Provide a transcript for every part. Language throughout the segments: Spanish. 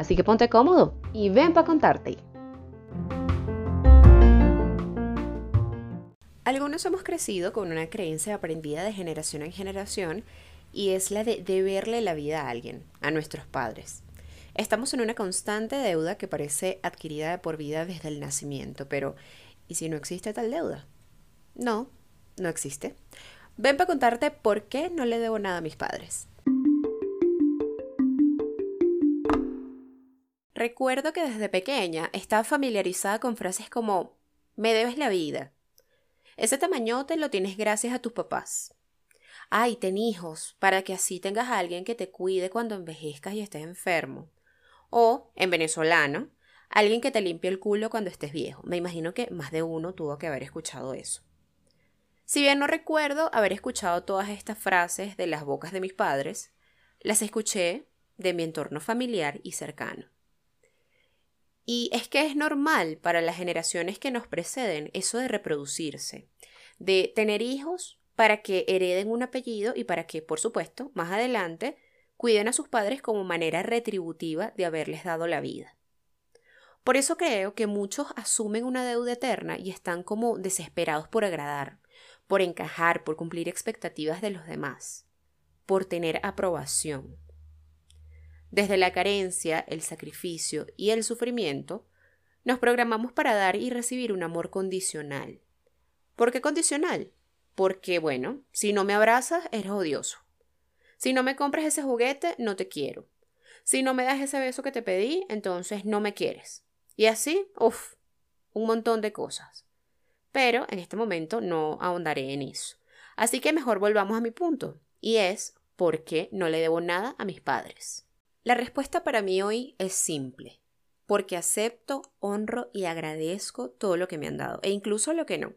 Así que ponte cómodo y ven para contarte. Algunos hemos crecido con una creencia aprendida de generación en generación y es la de deberle la vida a alguien, a nuestros padres. Estamos en una constante deuda que parece adquirida por vida desde el nacimiento, pero ¿y si no existe tal deuda? No, no existe. Ven para contarte por qué no le debo nada a mis padres. Recuerdo que desde pequeña estaba familiarizada con frases como me debes la vida. Ese tamañote lo tienes gracias a tus papás. Ay, ten hijos, para que así tengas a alguien que te cuide cuando envejezcas y estés enfermo. O, en venezolano, alguien que te limpie el culo cuando estés viejo. Me imagino que más de uno tuvo que haber escuchado eso. Si bien no recuerdo haber escuchado todas estas frases de las bocas de mis padres, las escuché de mi entorno familiar y cercano. Y es que es normal para las generaciones que nos preceden eso de reproducirse, de tener hijos para que hereden un apellido y para que, por supuesto, más adelante cuiden a sus padres como manera retributiva de haberles dado la vida. Por eso creo que muchos asumen una deuda eterna y están como desesperados por agradar, por encajar, por cumplir expectativas de los demás, por tener aprobación. Desde la carencia, el sacrificio y el sufrimiento, nos programamos para dar y recibir un amor condicional. ¿Por qué condicional? Porque, bueno, si no me abrazas, eres odioso. Si no me compras ese juguete, no te quiero. Si no me das ese beso que te pedí, entonces no me quieres. Y así, uff, un montón de cosas. Pero en este momento no ahondaré en eso. Así que mejor volvamos a mi punto, y es ¿por qué no le debo nada a mis padres? La respuesta para mí hoy es simple, porque acepto, honro y agradezco todo lo que me han dado, e incluso lo que no.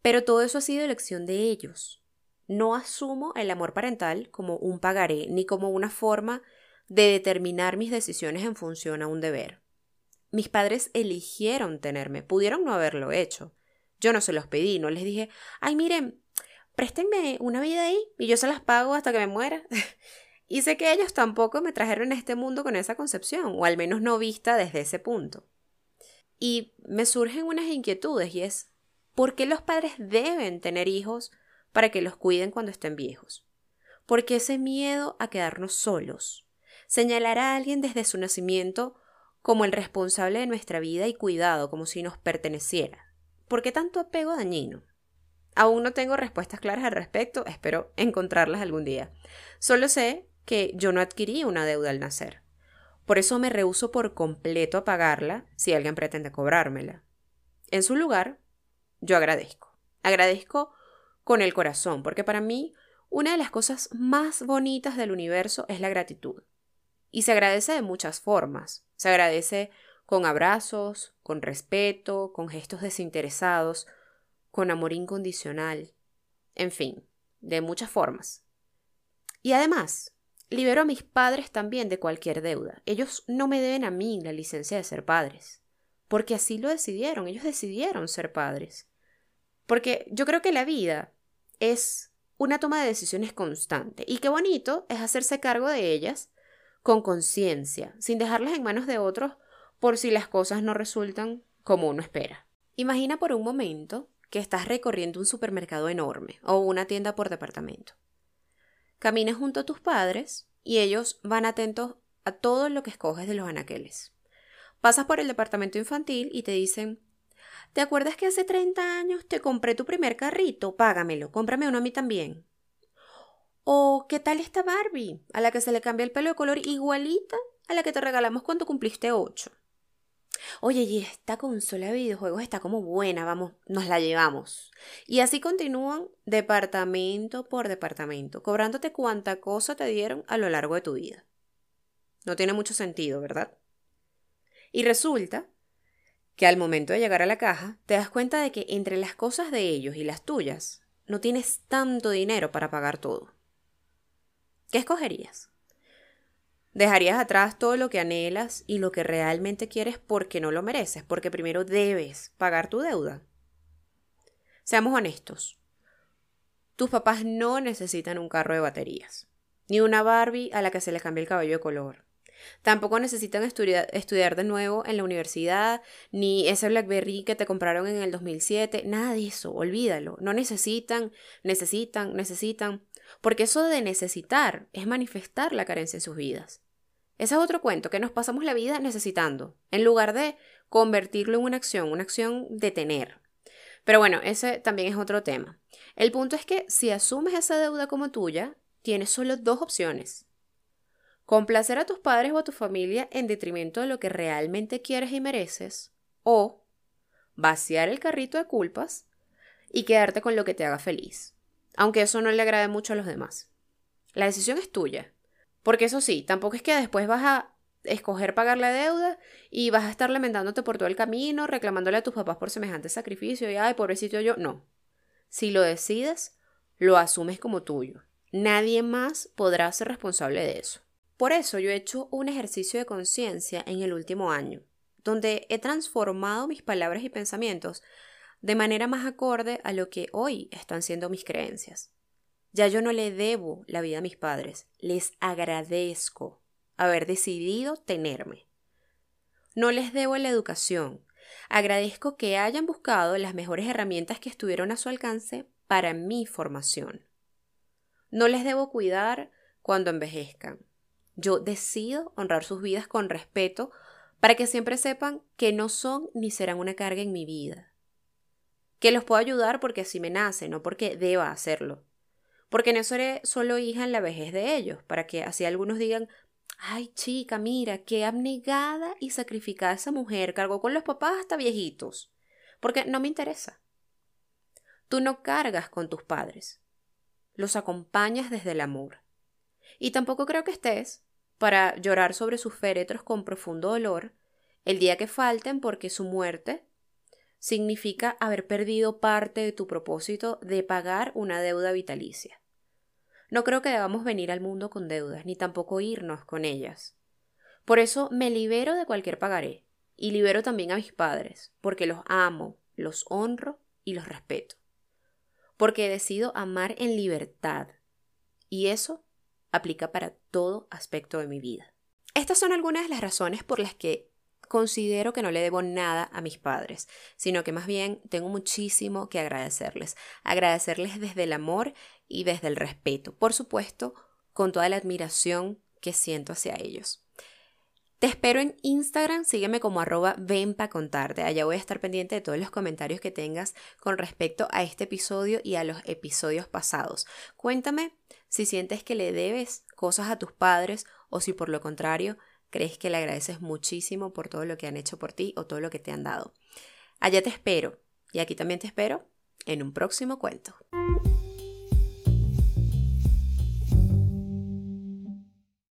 Pero todo eso ha sido elección de ellos. No asumo el amor parental como un pagaré ni como una forma de determinar mis decisiones en función a un deber. Mis padres eligieron tenerme, pudieron no haberlo hecho. Yo no se los pedí, no les dije, ay, miren, préstenme una vida ahí y yo se las pago hasta que me muera. y sé que ellos tampoco me trajeron a este mundo con esa concepción, o al menos no vista desde ese punto. Y me surgen unas inquietudes y es, ¿por qué los padres deben tener hijos para que los cuiden cuando estén viejos. Porque ese miedo a quedarnos solos, señalar a alguien desde su nacimiento como el responsable de nuestra vida y cuidado, como si nos perteneciera. ¿Por qué tanto apego dañino? Aún no tengo respuestas claras al respecto, espero encontrarlas algún día. Solo sé que yo no adquirí una deuda al nacer. Por eso me rehuso por completo a pagarla si alguien pretende cobrármela. En su lugar, yo agradezco. Agradezco con el corazón, porque para mí una de las cosas más bonitas del universo es la gratitud. Y se agradece de muchas formas. Se agradece con abrazos, con respeto, con gestos desinteresados, con amor incondicional, en fin, de muchas formas. Y además, libero a mis padres también de cualquier deuda. Ellos no me deben a mí la licencia de ser padres, porque así lo decidieron, ellos decidieron ser padres. Porque yo creo que la vida es una toma de decisiones constante y qué bonito es hacerse cargo de ellas con conciencia, sin dejarlas en manos de otros por si las cosas no resultan como uno espera. Imagina por un momento que estás recorriendo un supermercado enorme o una tienda por departamento. Caminas junto a tus padres y ellos van atentos a todo lo que escoges de los anaqueles. Pasas por el departamento infantil y te dicen ¿Te acuerdas que hace 30 años te compré tu primer carrito? Págamelo, cómprame uno a mí también. ¿O qué tal esta Barbie, a la que se le cambia el pelo de color igualita a la que te regalamos cuando cumpliste 8? Oye, y esta consola de videojuegos está como buena, vamos, nos la llevamos. Y así continúan departamento por departamento, cobrándote cuánta cosa te dieron a lo largo de tu vida. No tiene mucho sentido, ¿verdad? Y resulta que al momento de llegar a la caja, te das cuenta de que entre las cosas de ellos y las tuyas, no tienes tanto dinero para pagar todo. ¿Qué escogerías? ¿Dejarías atrás todo lo que anhelas y lo que realmente quieres porque no lo mereces? Porque primero debes pagar tu deuda. Seamos honestos. Tus papás no necesitan un carro de baterías, ni una Barbie a la que se le cambie el cabello de color, Tampoco necesitan estudiar de nuevo en la universidad, ni ese BlackBerry que te compraron en el 2007, nada de eso, olvídalo. No necesitan, necesitan, necesitan, porque eso de necesitar es manifestar la carencia en sus vidas. Ese es otro cuento, que nos pasamos la vida necesitando, en lugar de convertirlo en una acción, una acción de tener. Pero bueno, ese también es otro tema. El punto es que si asumes esa deuda como tuya, tienes solo dos opciones complacer a tus padres o a tu familia en detrimento de lo que realmente quieres y mereces, o vaciar el carrito de culpas y quedarte con lo que te haga feliz, aunque eso no le agrade mucho a los demás. La decisión es tuya, porque eso sí, tampoco es que después vas a escoger pagar la deuda y vas a estar lamentándote por todo el camino, reclamándole a tus papás por semejante sacrificio y ay, pobrecito yo, no. Si lo decides, lo asumes como tuyo. Nadie más podrá ser responsable de eso. Por eso yo he hecho un ejercicio de conciencia en el último año, donde he transformado mis palabras y pensamientos de manera más acorde a lo que hoy están siendo mis creencias. Ya yo no le debo la vida a mis padres, les agradezco haber decidido tenerme. No les debo la educación, agradezco que hayan buscado las mejores herramientas que estuvieron a su alcance para mi formación. No les debo cuidar cuando envejezcan, yo decido honrar sus vidas con respeto para que siempre sepan que no son ni serán una carga en mi vida. Que los puedo ayudar porque así me nace, no porque deba hacerlo. Porque no seré solo hija en la vejez de ellos, para que así algunos digan, ay chica, mira, qué abnegada y sacrificada esa mujer, cargó con los papás hasta viejitos. Porque no me interesa. Tú no cargas con tus padres, los acompañas desde el amor. Y tampoco creo que estés para llorar sobre sus féretros con profundo dolor el día que falten porque su muerte significa haber perdido parte de tu propósito de pagar una deuda vitalicia. No creo que debamos venir al mundo con deudas, ni tampoco irnos con ellas. Por eso me libero de cualquier pagaré, y libero también a mis padres, porque los amo, los honro y los respeto. Porque he decidido amar en libertad, y eso aplica para todo aspecto de mi vida. Estas son algunas de las razones por las que considero que no le debo nada a mis padres, sino que más bien tengo muchísimo que agradecerles. Agradecerles desde el amor y desde el respeto. Por supuesto, con toda la admiración que siento hacia ellos. Te espero en Instagram, sígueme como arroba ven pa contarte. Allá voy a estar pendiente de todos los comentarios que tengas con respecto a este episodio y a los episodios pasados. Cuéntame si sientes que le debes cosas a tus padres o si por lo contrario crees que le agradeces muchísimo por todo lo que han hecho por ti o todo lo que te han dado. Allá te espero y aquí también te espero en un próximo cuento.